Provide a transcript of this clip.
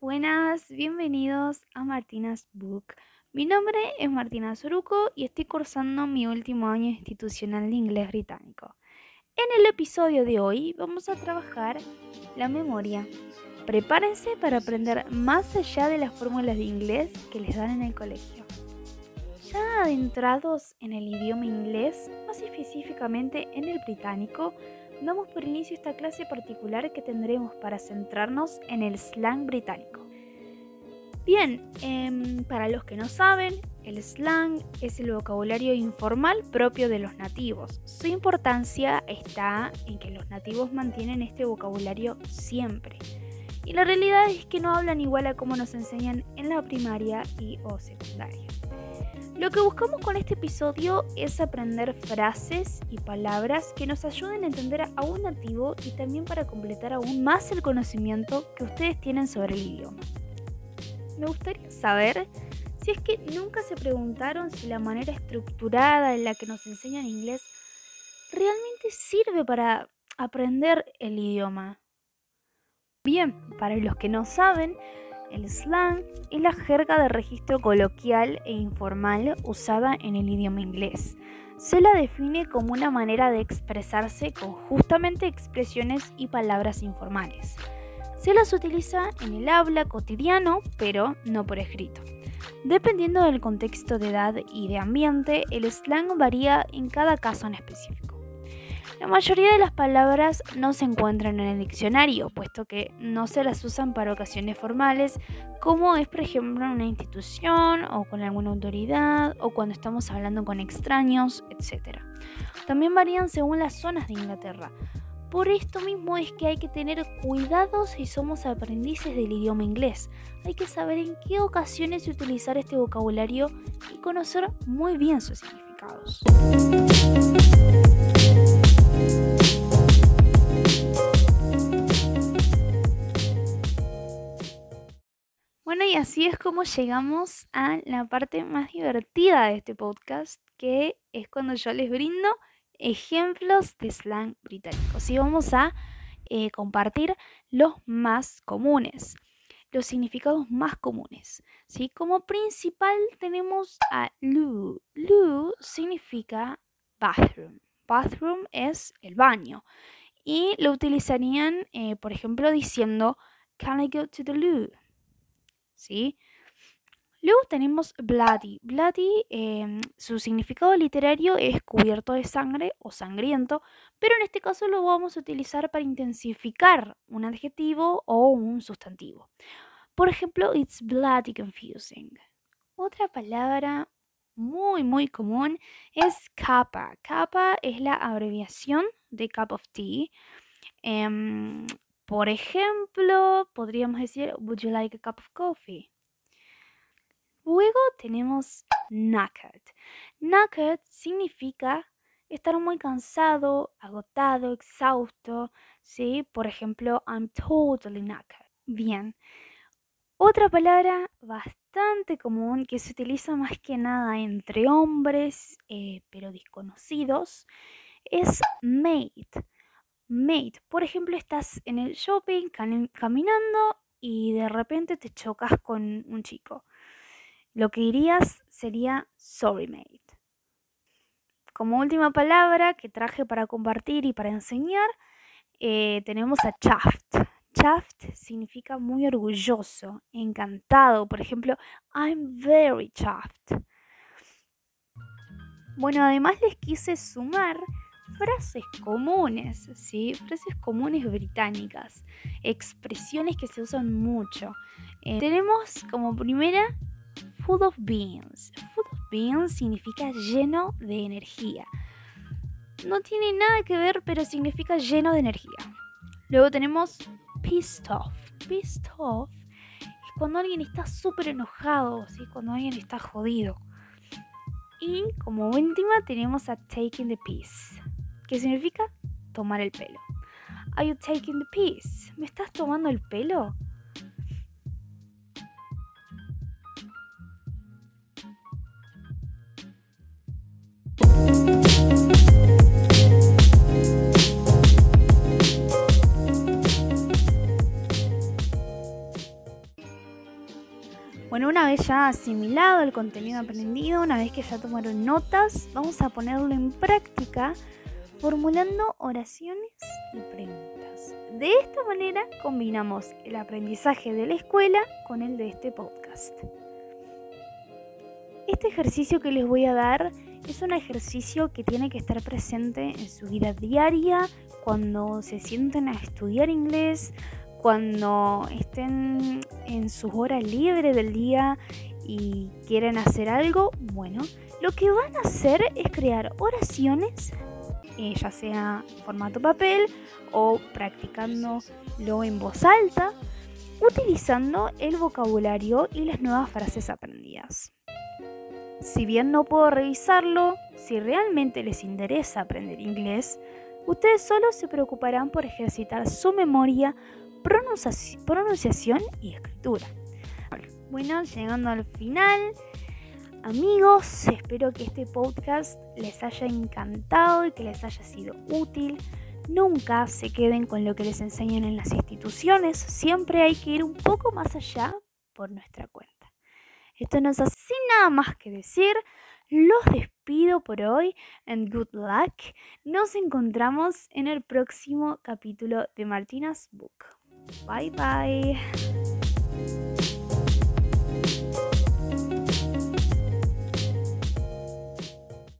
buenas, bienvenidos a Martina's Book. Mi nombre es Martina Soruco y estoy cursando mi último año institucional de inglés británico. En el episodio de hoy vamos a trabajar la memoria. Prepárense para aprender más allá de las fórmulas de inglés que les dan en el colegio. Ya adentrados en el idioma inglés, más específicamente en el británico, damos por inicio esta clase particular que tendremos para centrarnos en el slang británico. Bien, em, para los que no saben, el slang es el vocabulario informal propio de los nativos. Su importancia está en que los nativos mantienen este vocabulario siempre. Y la realidad es que no hablan igual a como nos enseñan en la primaria y o secundaria. Lo que buscamos con este episodio es aprender frases y palabras que nos ayuden a entender a un nativo y también para completar aún más el conocimiento que ustedes tienen sobre el idioma. Me gustaría saber si es que nunca se preguntaron si la manera estructurada en la que nos enseñan inglés realmente sirve para aprender el idioma. Bien, para los que no saben, el slang es la jerga de registro coloquial e informal usada en el idioma inglés. Se la define como una manera de expresarse con justamente expresiones y palabras informales. Se las utiliza en el habla cotidiano, pero no por escrito. Dependiendo del contexto de edad y de ambiente, el slang varía en cada caso en específico. La mayoría de las palabras no se encuentran en el diccionario, puesto que no se las usan para ocasiones formales, como es por ejemplo en una institución o con alguna autoridad o cuando estamos hablando con extraños, etc. También varían según las zonas de Inglaterra. Por esto mismo es que hay que tener cuidado si somos aprendices del idioma inglés. Hay que saber en qué ocasiones utilizar este vocabulario y conocer muy bien sus significados. Como llegamos a la parte más divertida de este podcast, que es cuando yo les brindo ejemplos de slang británico. Y vamos a eh, compartir los más comunes, los significados más comunes. ¿sí? Como principal tenemos a loo. Loo significa bathroom. Bathroom es el baño. Y lo utilizarían, eh, por ejemplo, diciendo, Can I go to the loo? ¿sí? Luego tenemos bloody. Bloody, em, su significado literario es cubierto de sangre o sangriento, pero en este caso lo vamos a utilizar para intensificar un adjetivo o un sustantivo. Por ejemplo, it's bloody confusing. Otra palabra muy, muy común es kappa. Kappa es la abreviación de cup of tea. Em, por ejemplo, podríamos decir, Would you like a cup of coffee? Luego tenemos knackered. Knackered significa estar muy cansado, agotado, exhausto. ¿sí? Por ejemplo, I'm totally knackered. Bien. Otra palabra bastante común que se utiliza más que nada entre hombres, eh, pero desconocidos, es mate. Mate, por ejemplo, estás en el shopping caminando y de repente te chocas con un chico. Lo que dirías sería sorry mate. Como última palabra que traje para compartir y para enseñar, eh, tenemos a chuffed. Chuffed significa muy orgulloso, encantado. Por ejemplo, I'm very chuffed. Bueno, además les quise sumar frases comunes, ¿sí? Frases comunes británicas, expresiones que se usan mucho. Eh, tenemos como primera food of beans. Food of beans significa lleno de energía. No tiene nada que ver, pero significa lleno de energía. Luego tenemos pissed off. Pissed off es cuando alguien está súper enojado, ¿sí? cuando alguien está jodido. Y como última tenemos a taking the piece. ¿Qué significa? Tomar el pelo. Are you taking the piece? ¿Me estás tomando el pelo? Una vez ya asimilado el contenido aprendido, una vez que ya tomaron notas, vamos a ponerlo en práctica formulando oraciones y preguntas. De esta manera combinamos el aprendizaje de la escuela con el de este podcast. Este ejercicio que les voy a dar es un ejercicio que tiene que estar presente en su vida diaria, cuando se sienten a estudiar inglés, cuando estén en sus horas libres del día y quieren hacer algo, bueno, lo que van a hacer es crear oraciones, eh, ya sea en formato papel o practicándolo en voz alta, utilizando el vocabulario y las nuevas frases aprendidas. Si bien no puedo revisarlo, si realmente les interesa aprender inglés, ustedes solo se preocuparán por ejercitar su memoria, pronunciación y escritura. Bueno, llegando al final, amigos, espero que este podcast les haya encantado y que les haya sido útil. Nunca se queden con lo que les enseñan en las instituciones, siempre hay que ir un poco más allá por nuestra cuenta. Esto nos hace sin nada más que decir. Los despido por hoy and good luck. Nos encontramos en el próximo capítulo de Martina's Book. Bye bye.